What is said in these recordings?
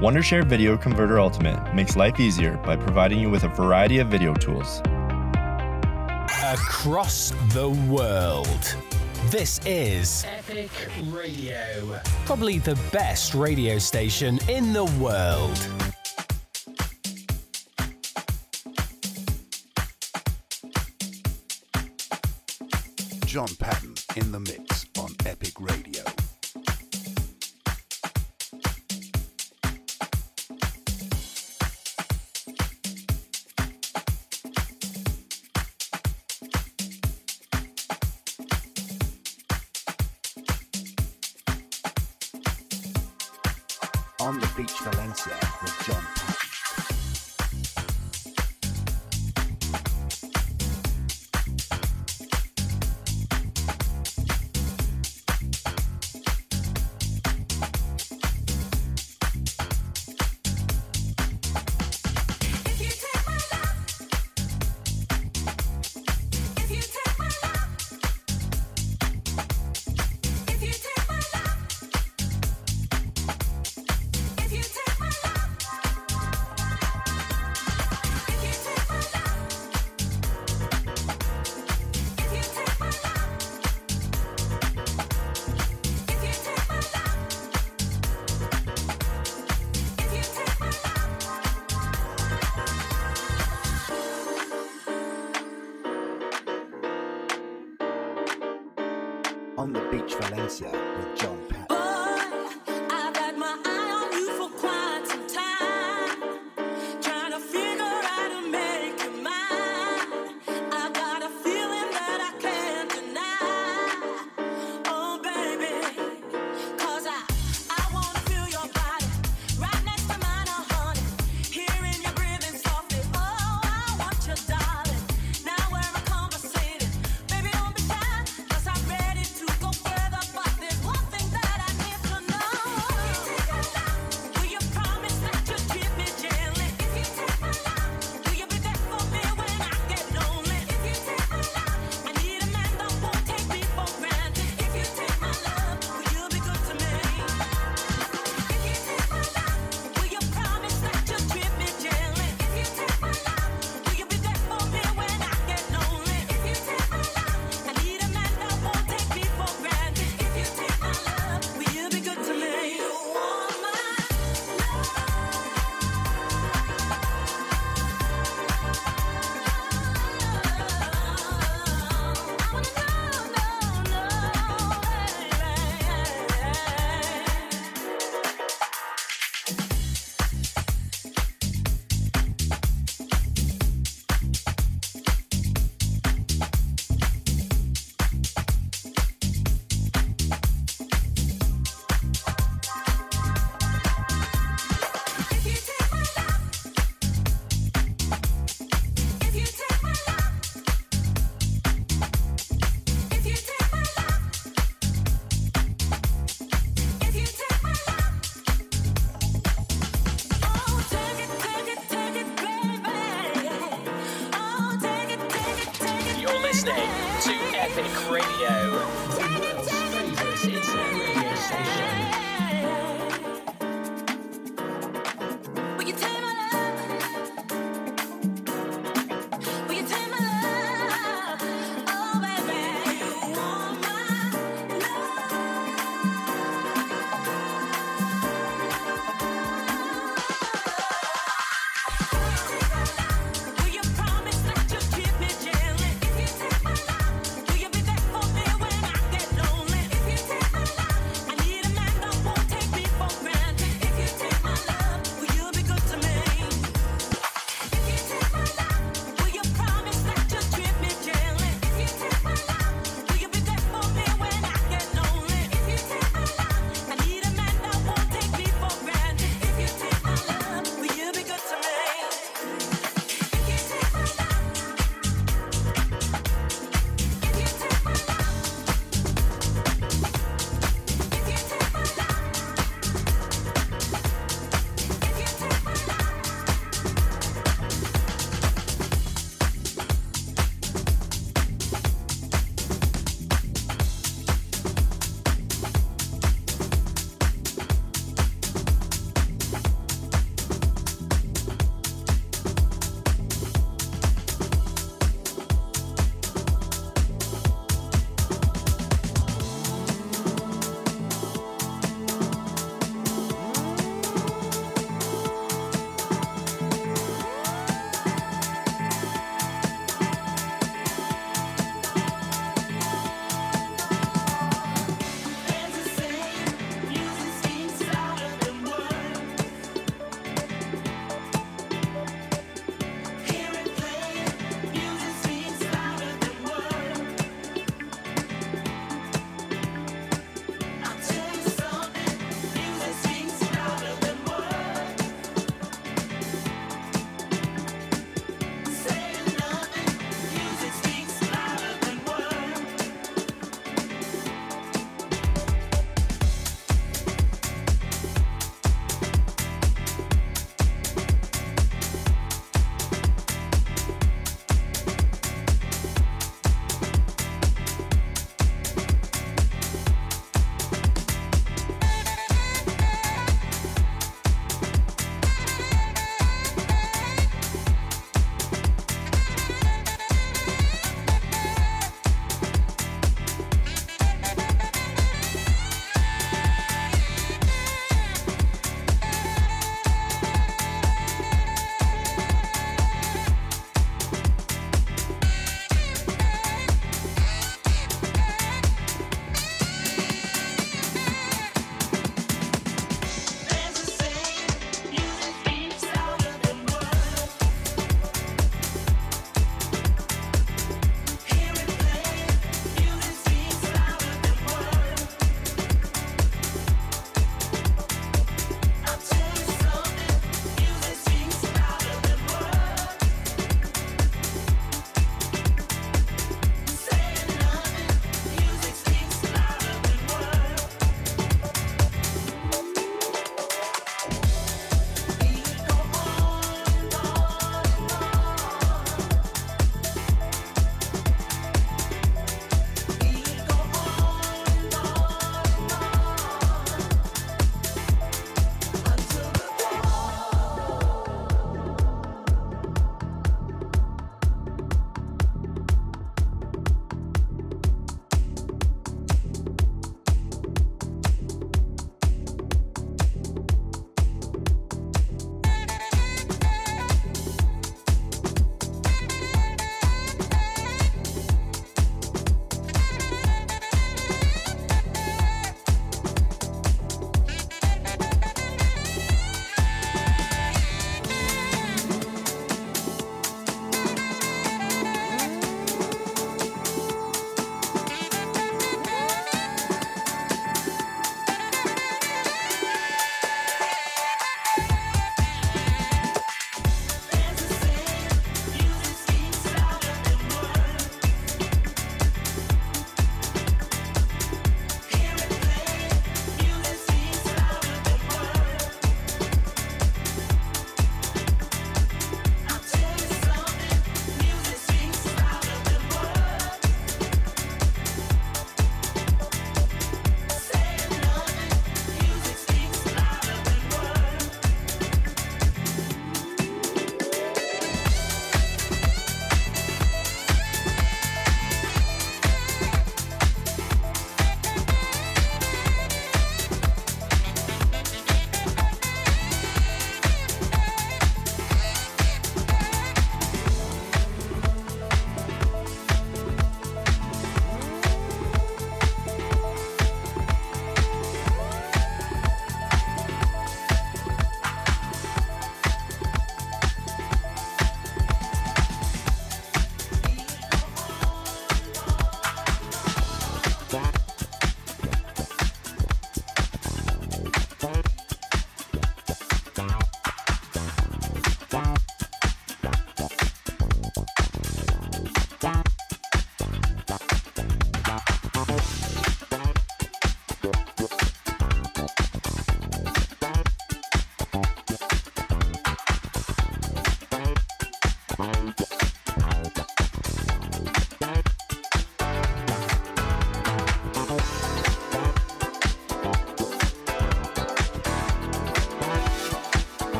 Wondershare Video Converter Ultimate makes life easier by providing you with a variety of video tools. Across the world. This is Epic Radio, probably the best radio station in the world. John Patton in the mix on Epic Radio. with John.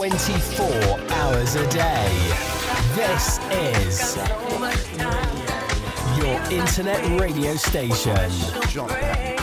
24 hours a day. This is your internet radio station.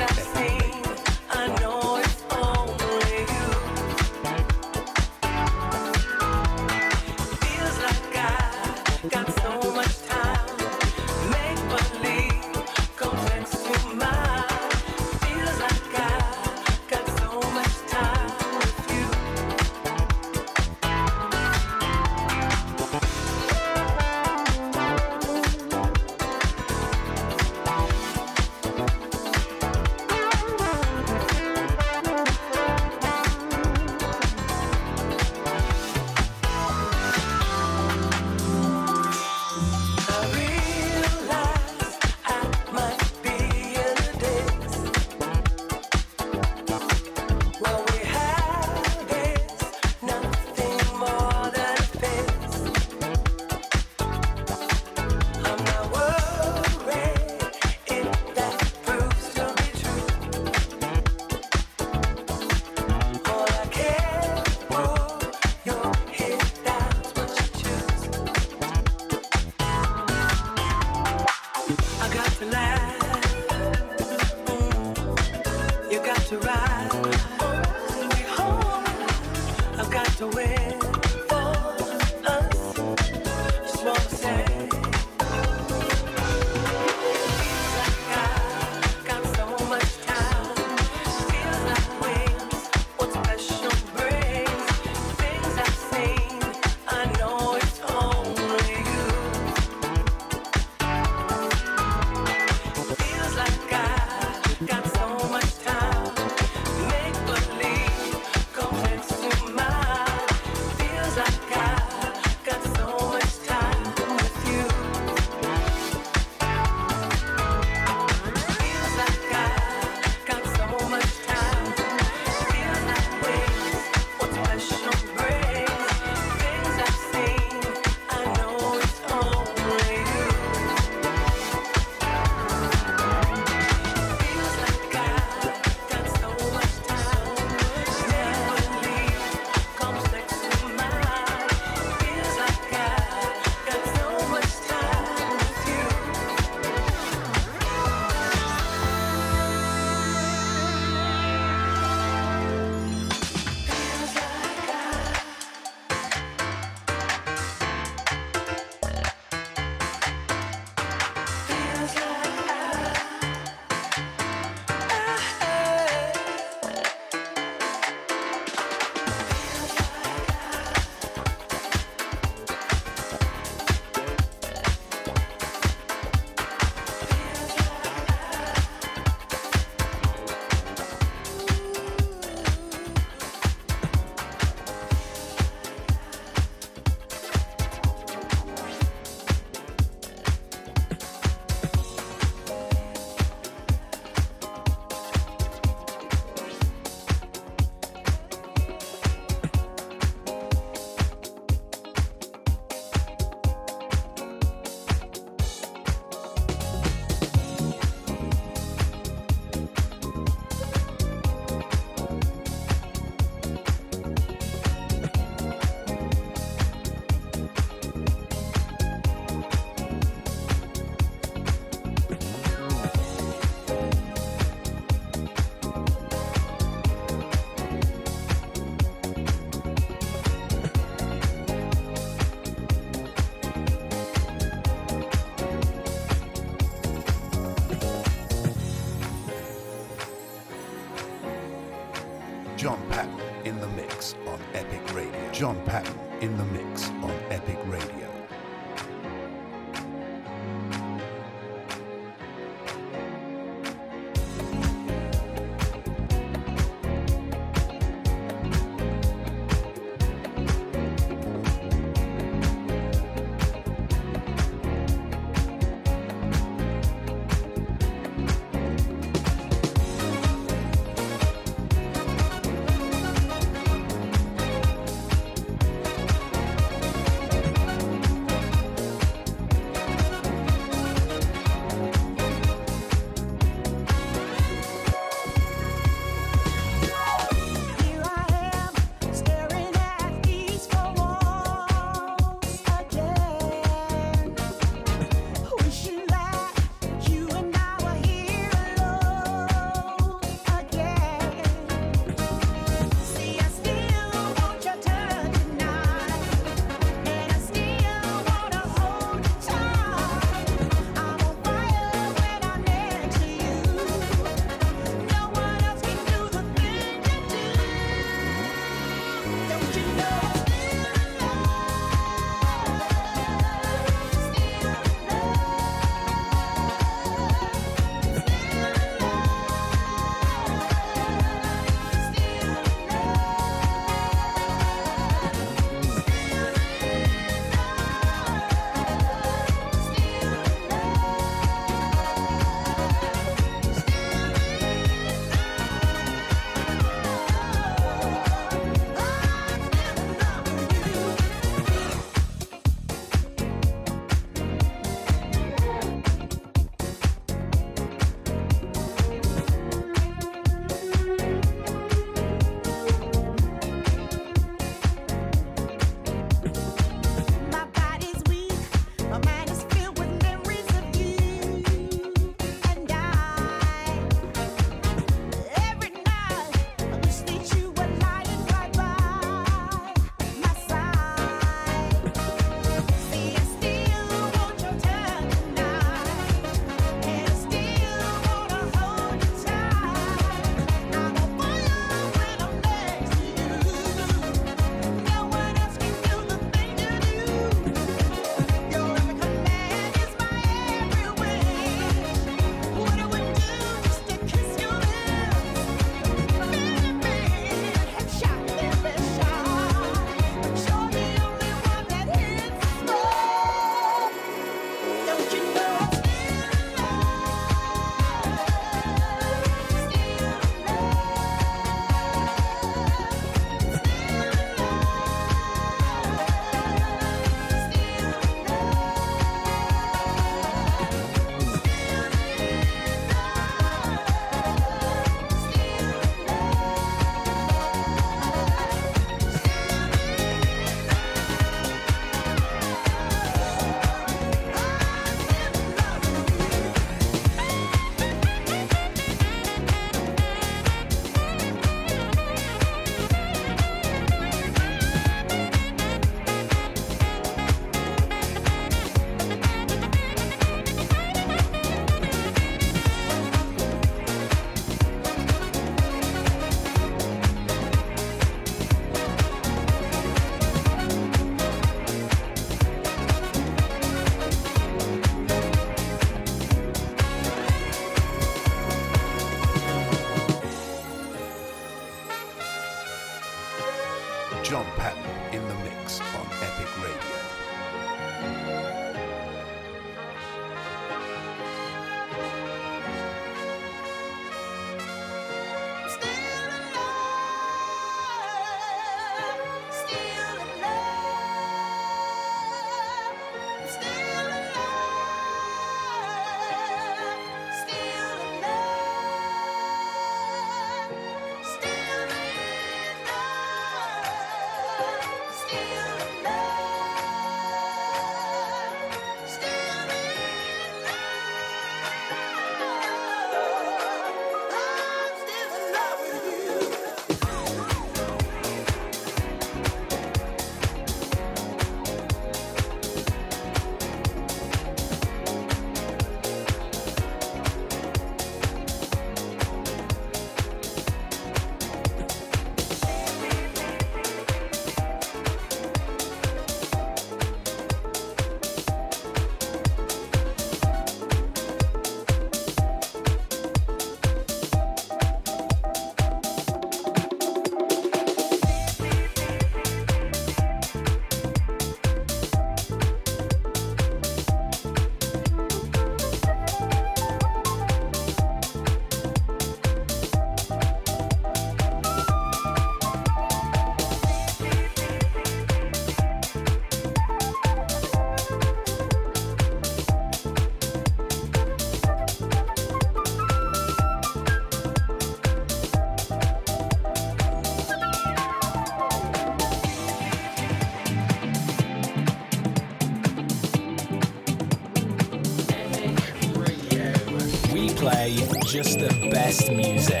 Just the best music.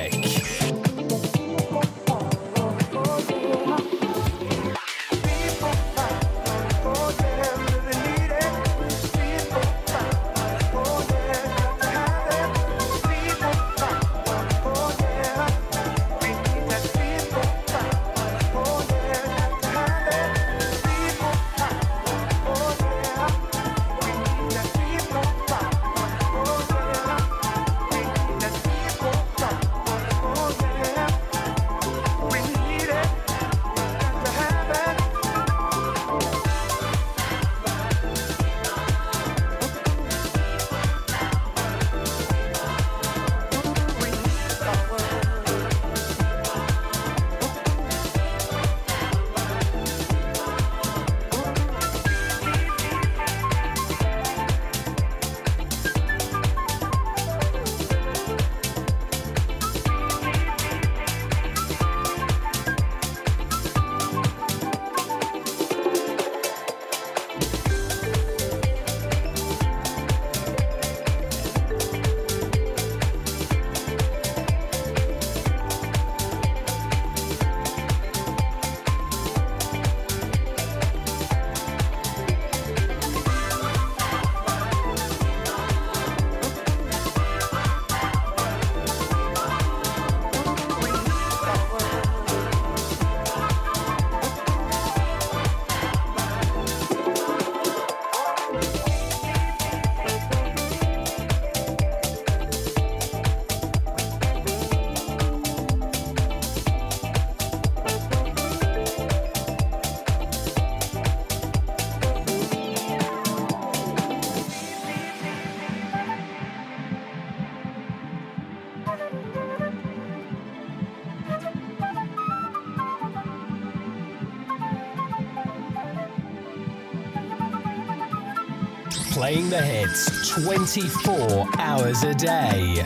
Hits 24 hours a day.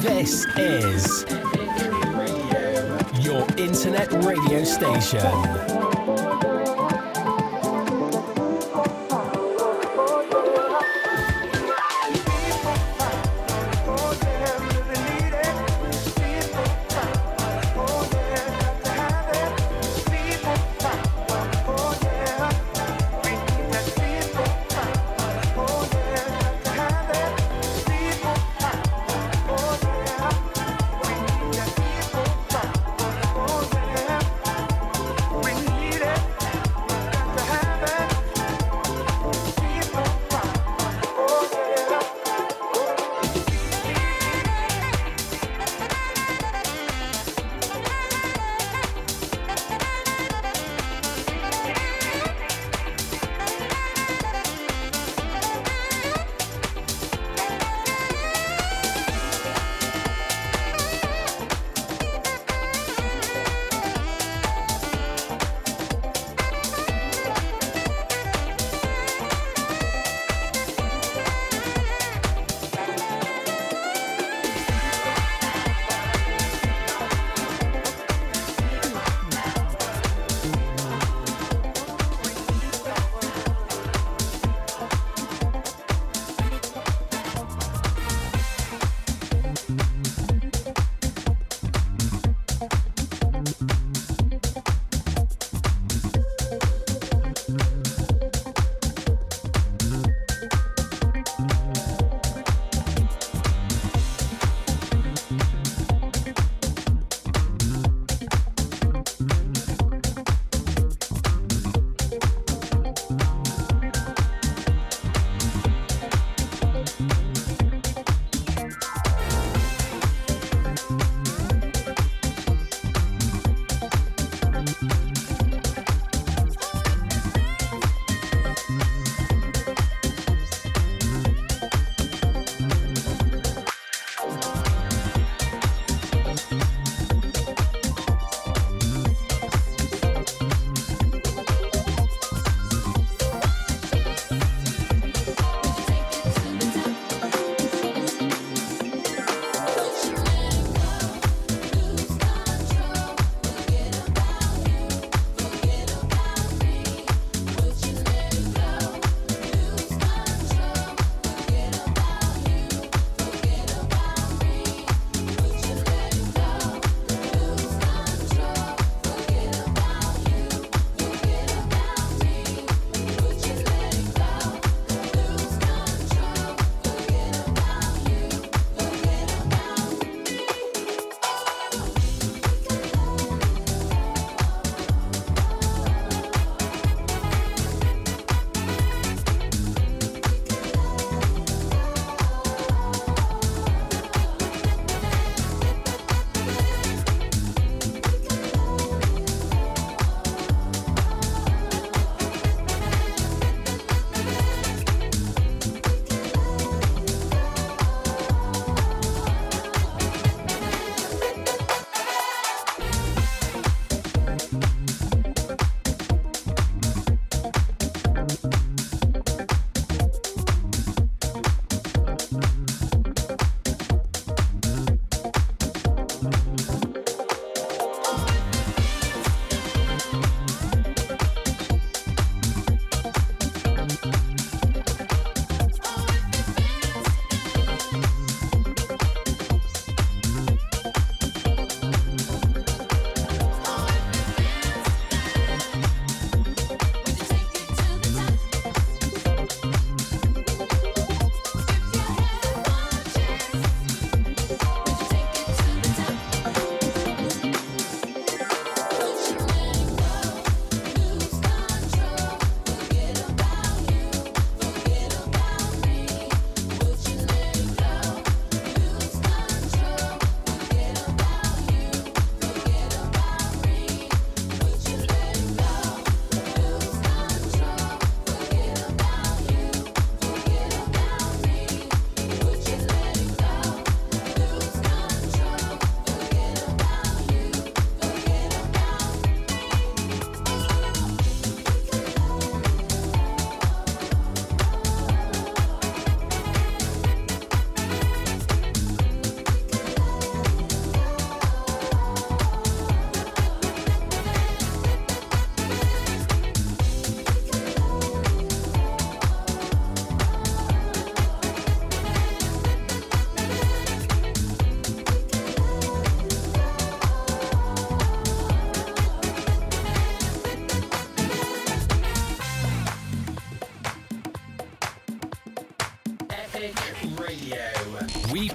This is your internet radio station.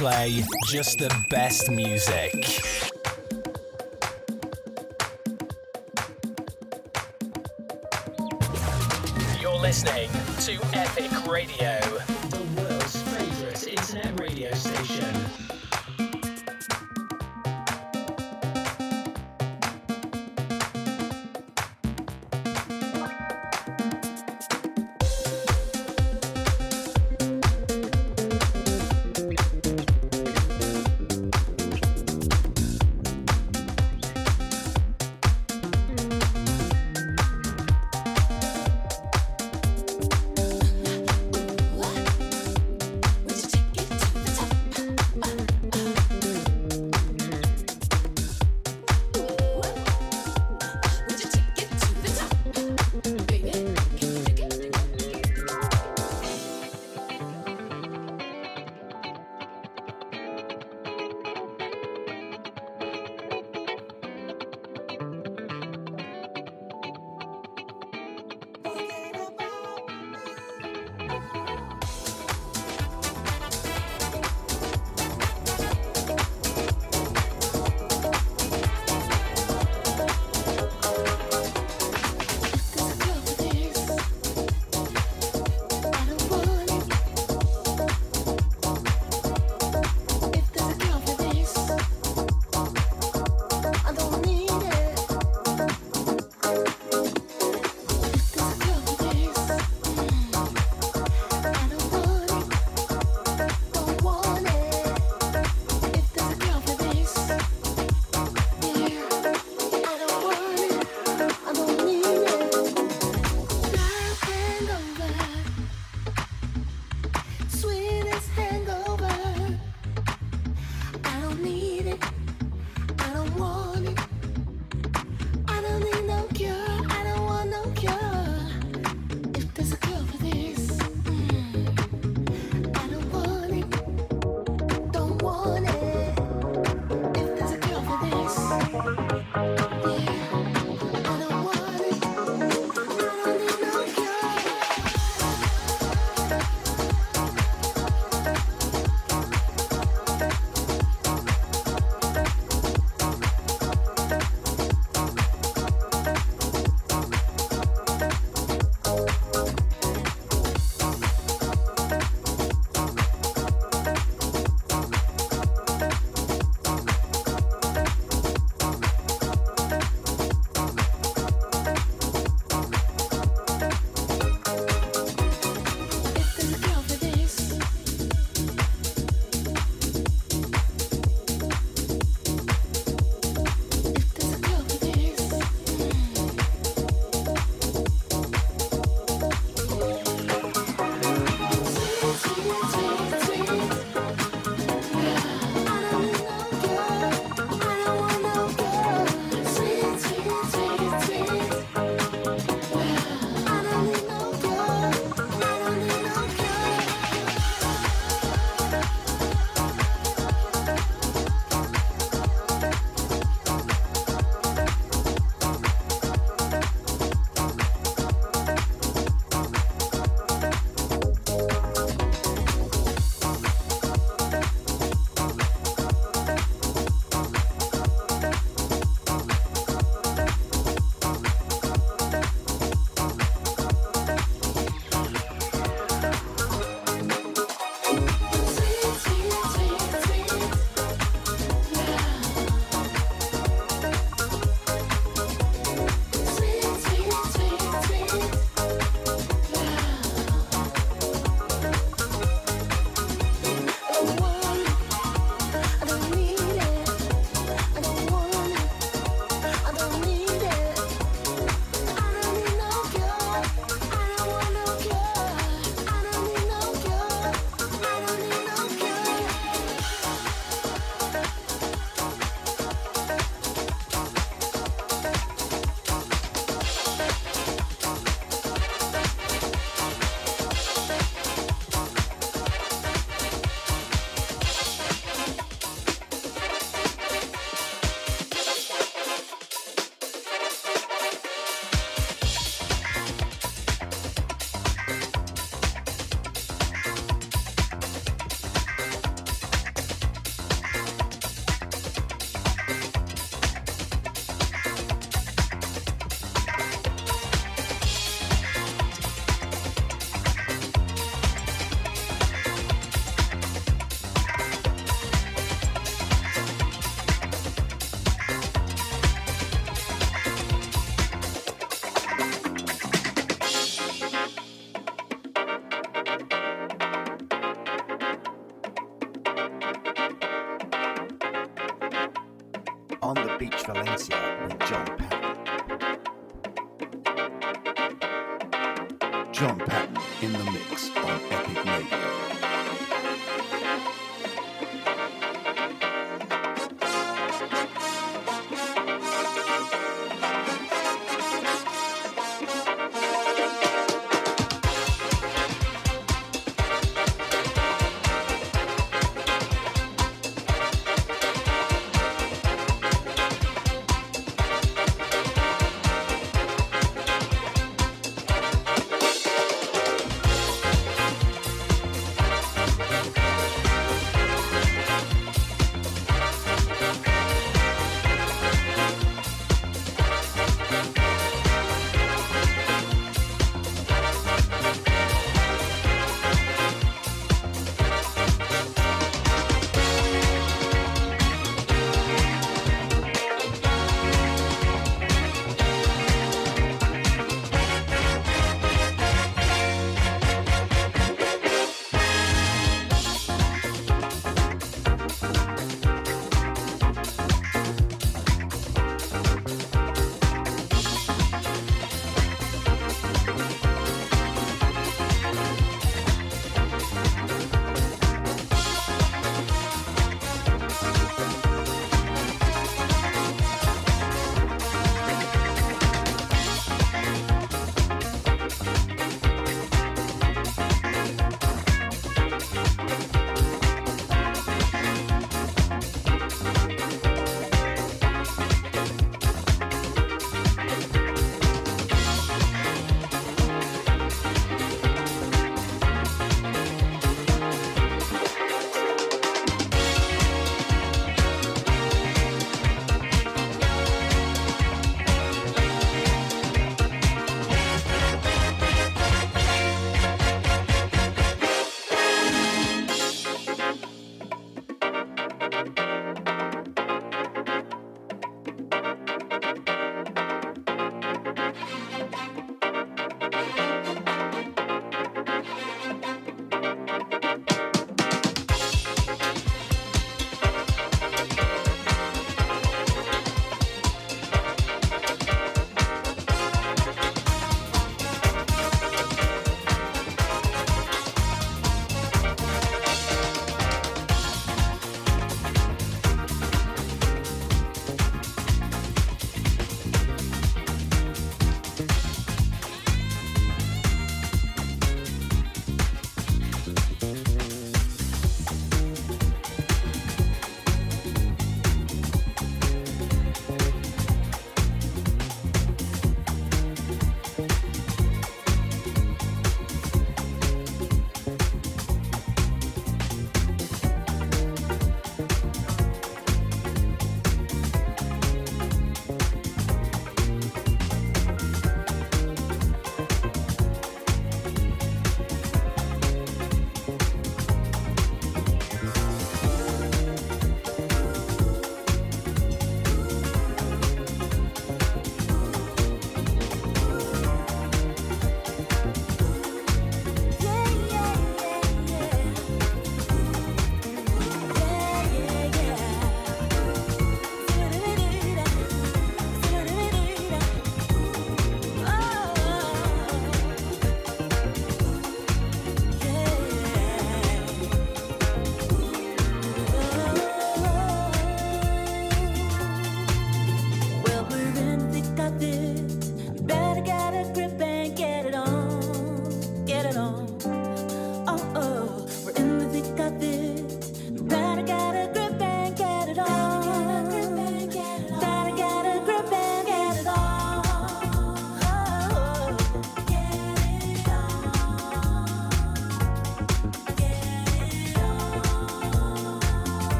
Play just the best music. You're listening to Epic Radio,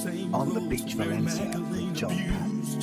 From the first moment I saw you.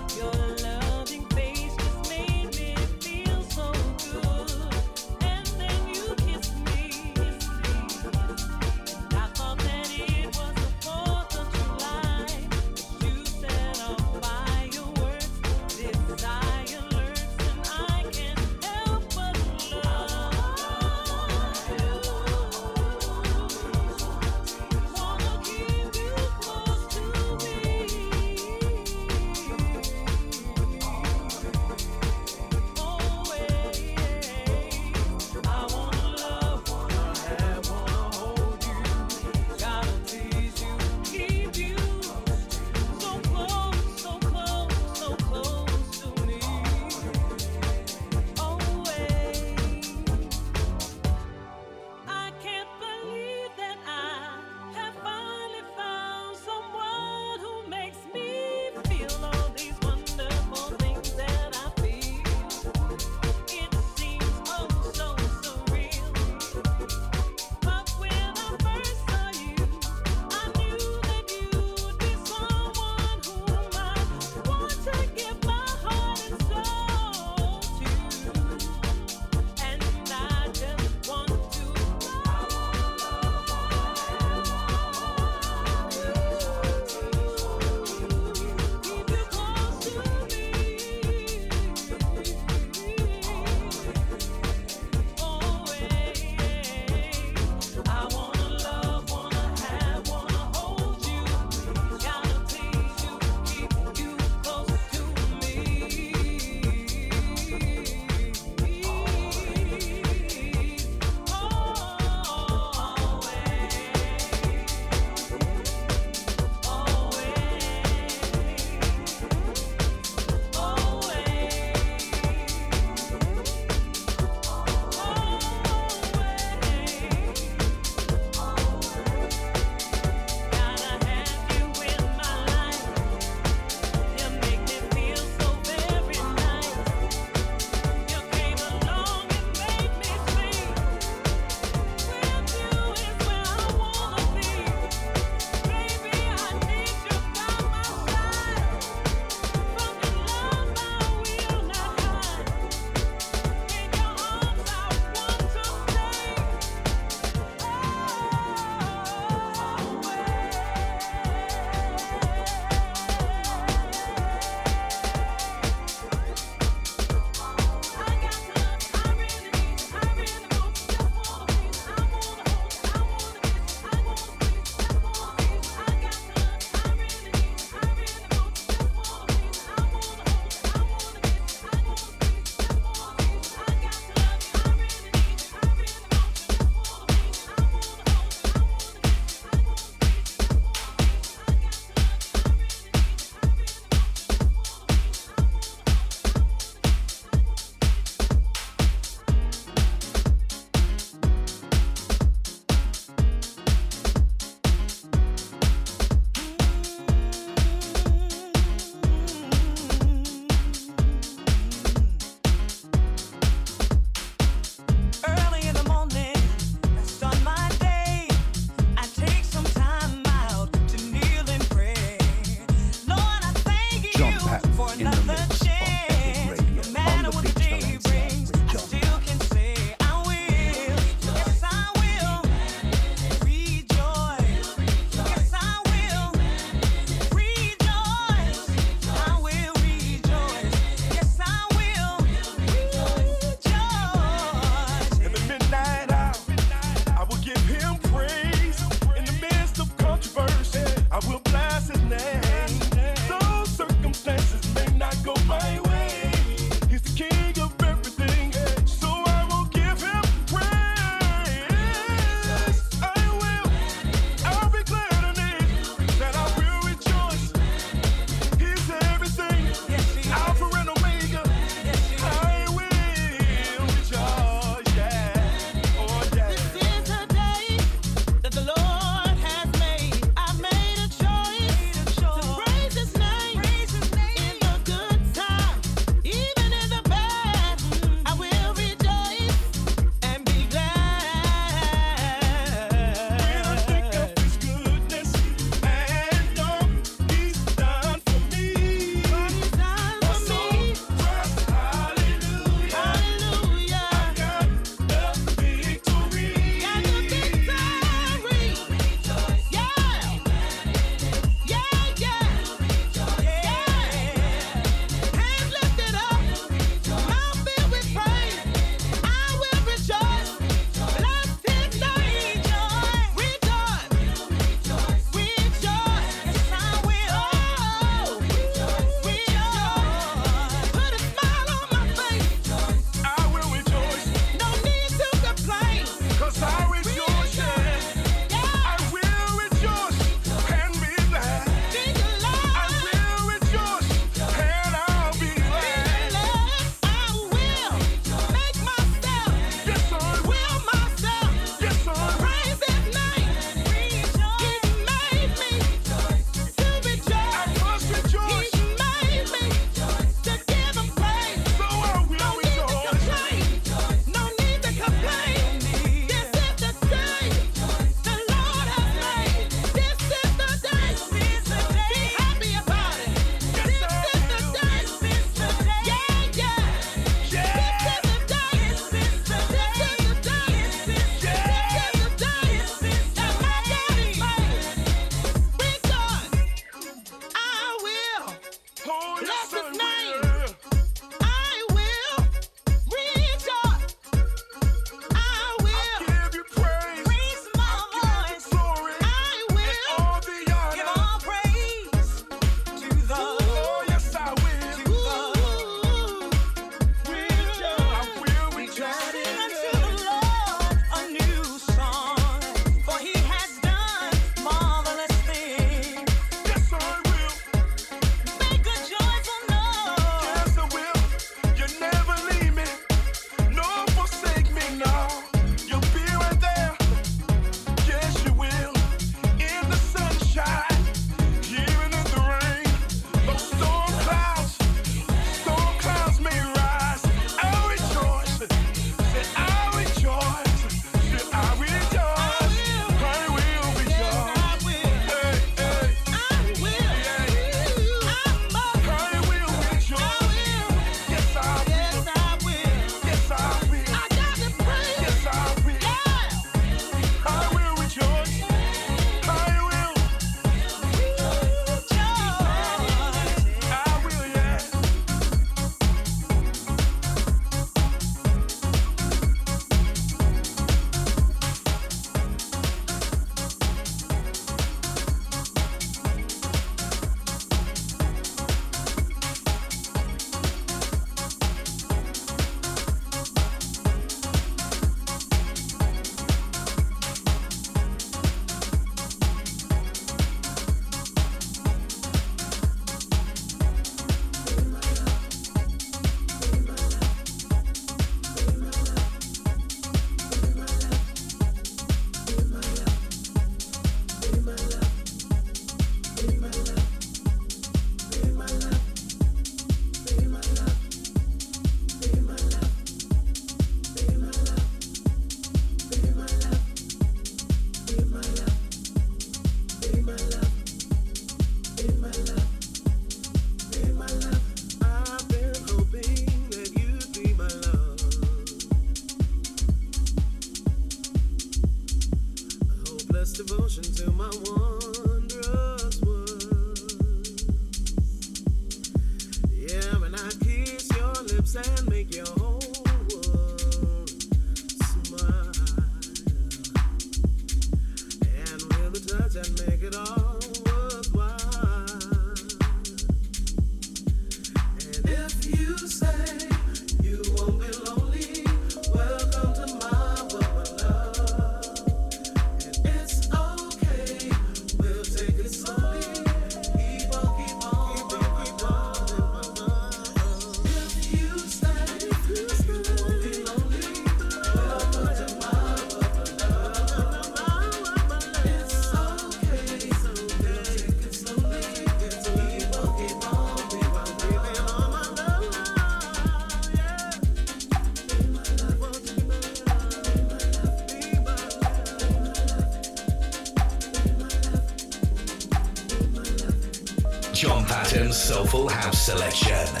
selection.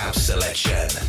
House Selection.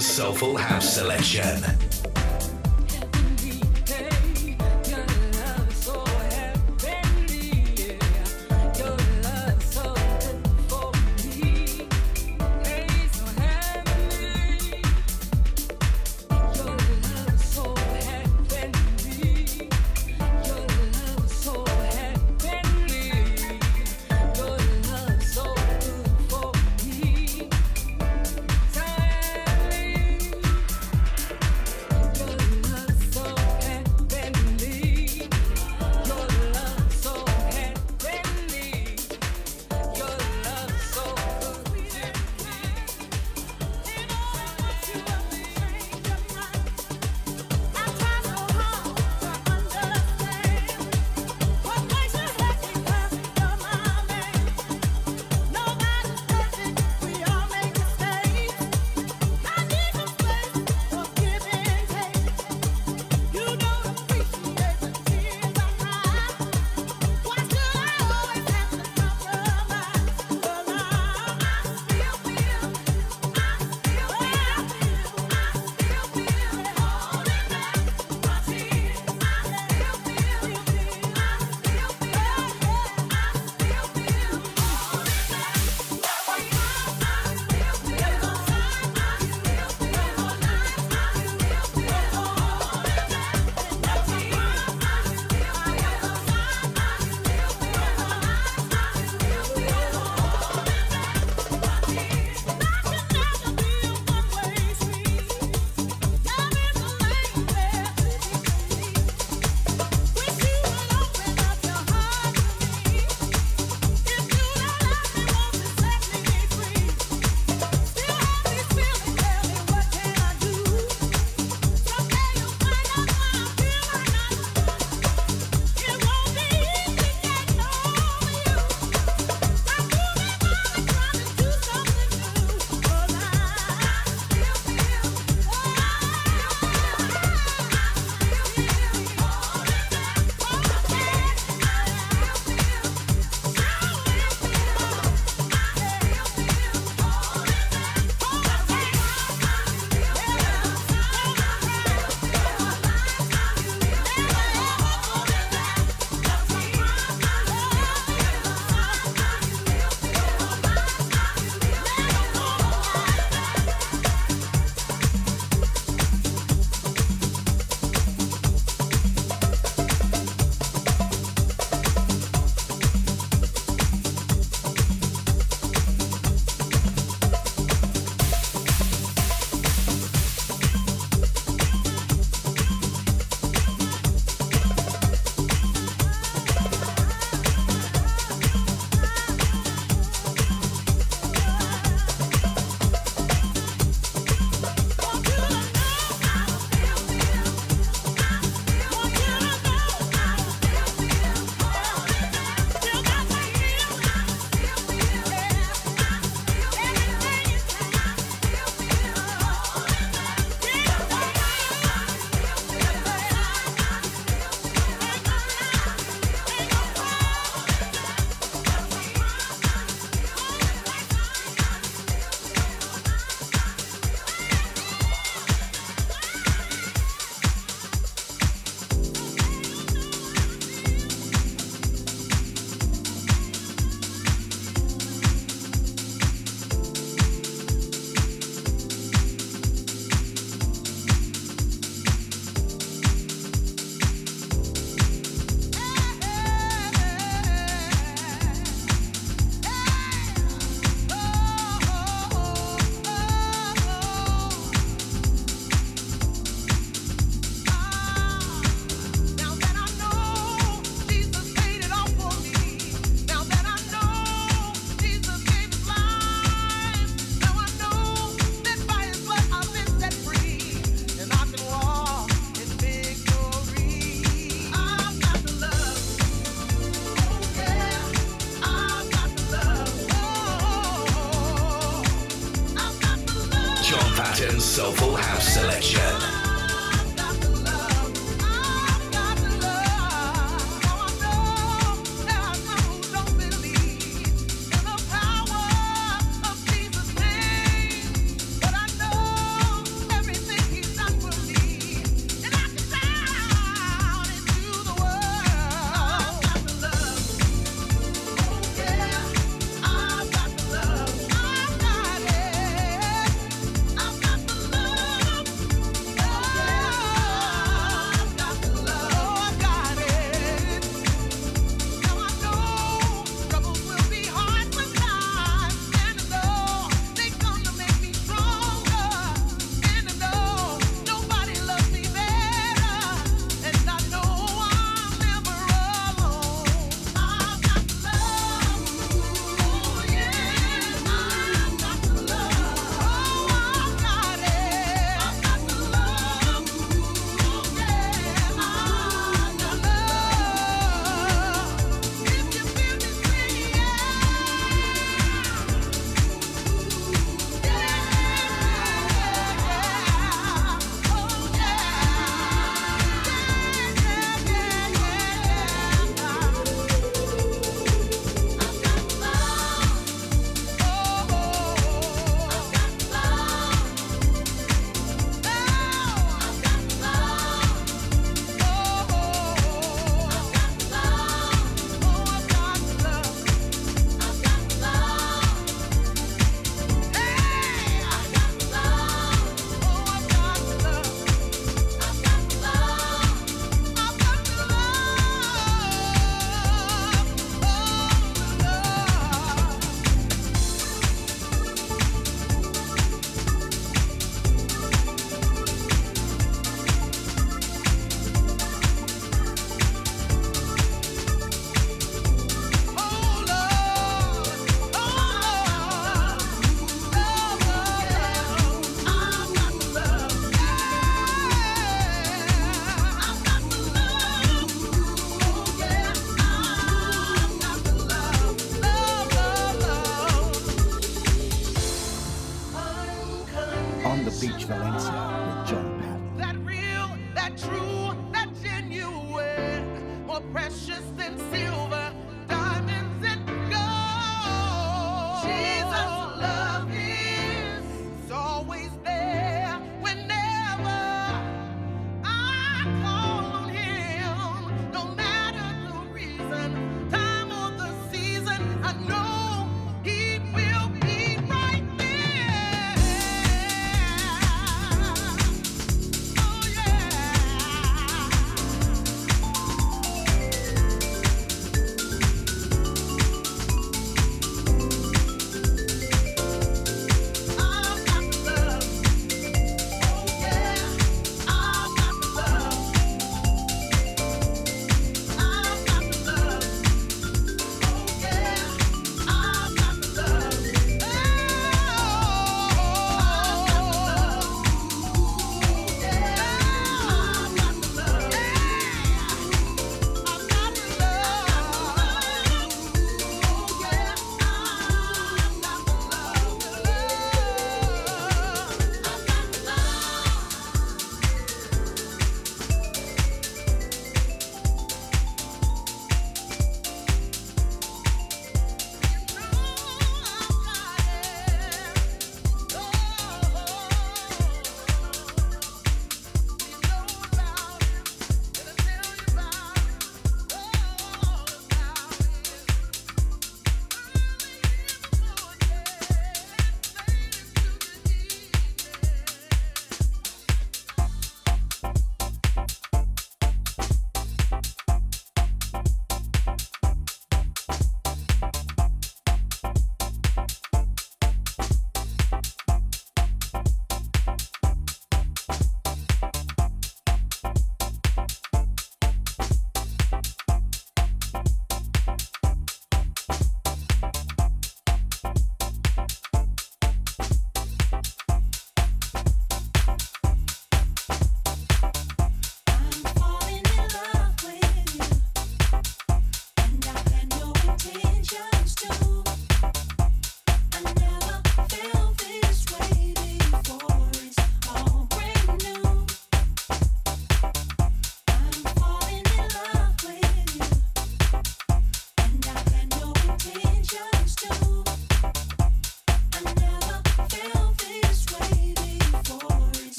Soulful House Selection.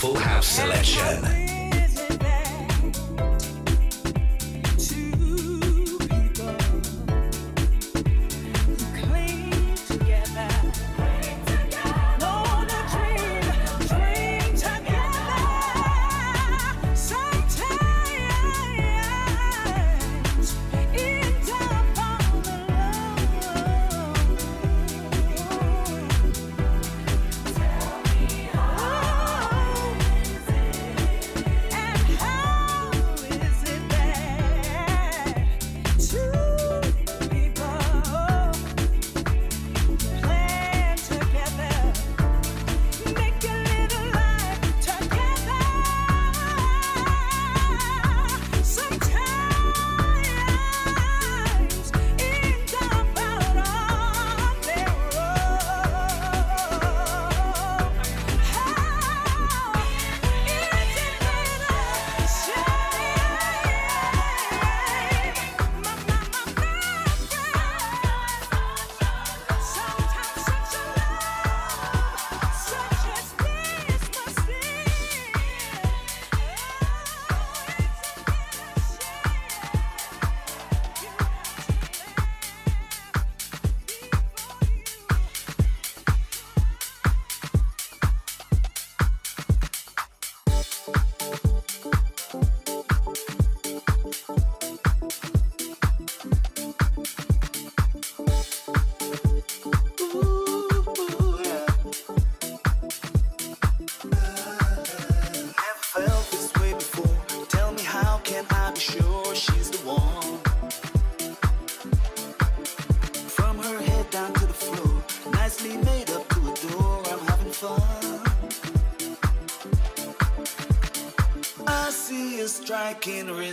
Oh,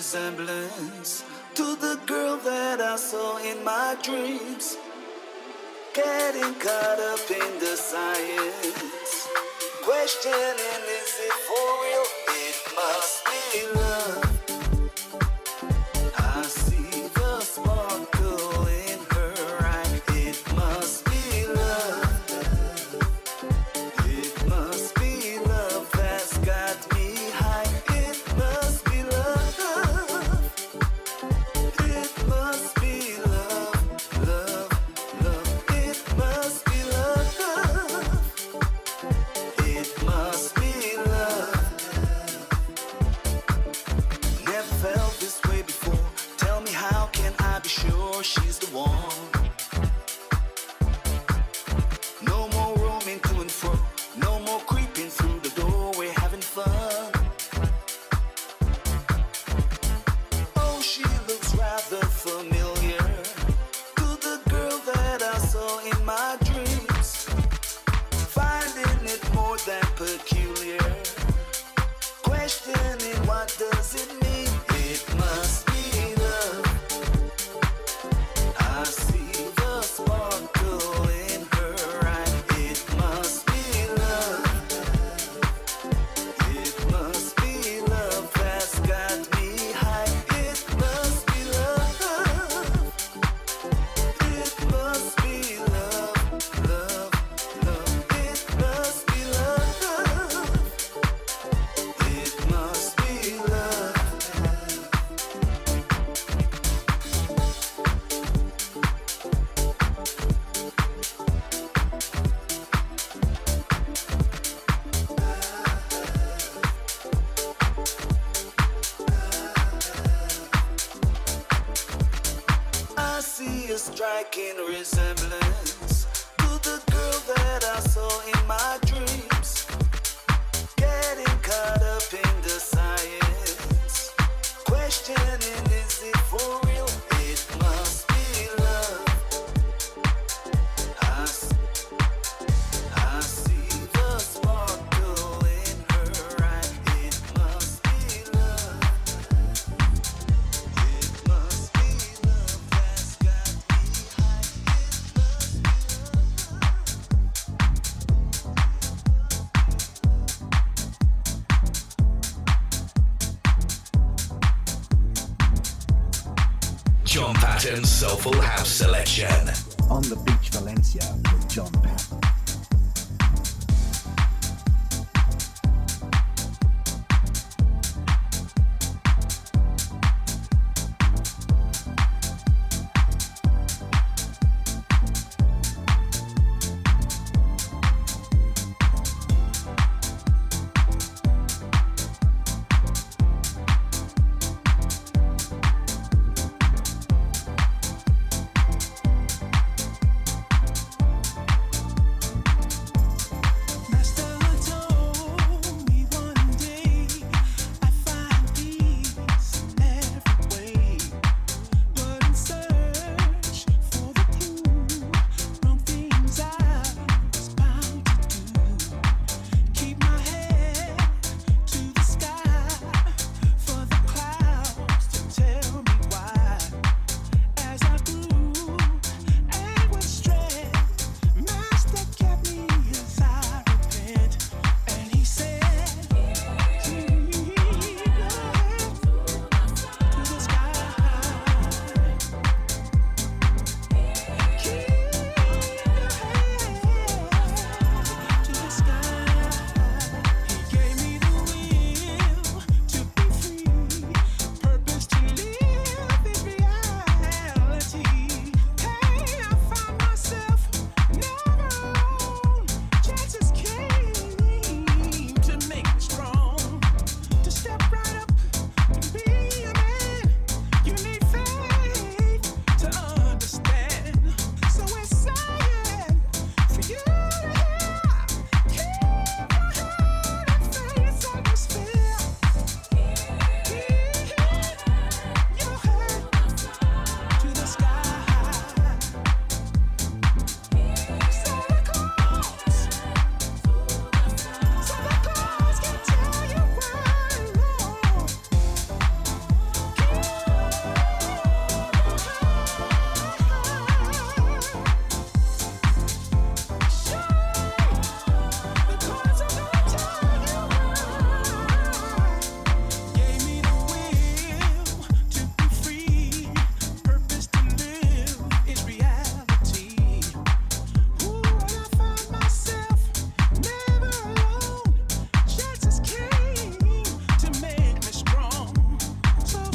resemblance to the girl that I saw in my dreams. Getting caught up in the science, questioning is it for real?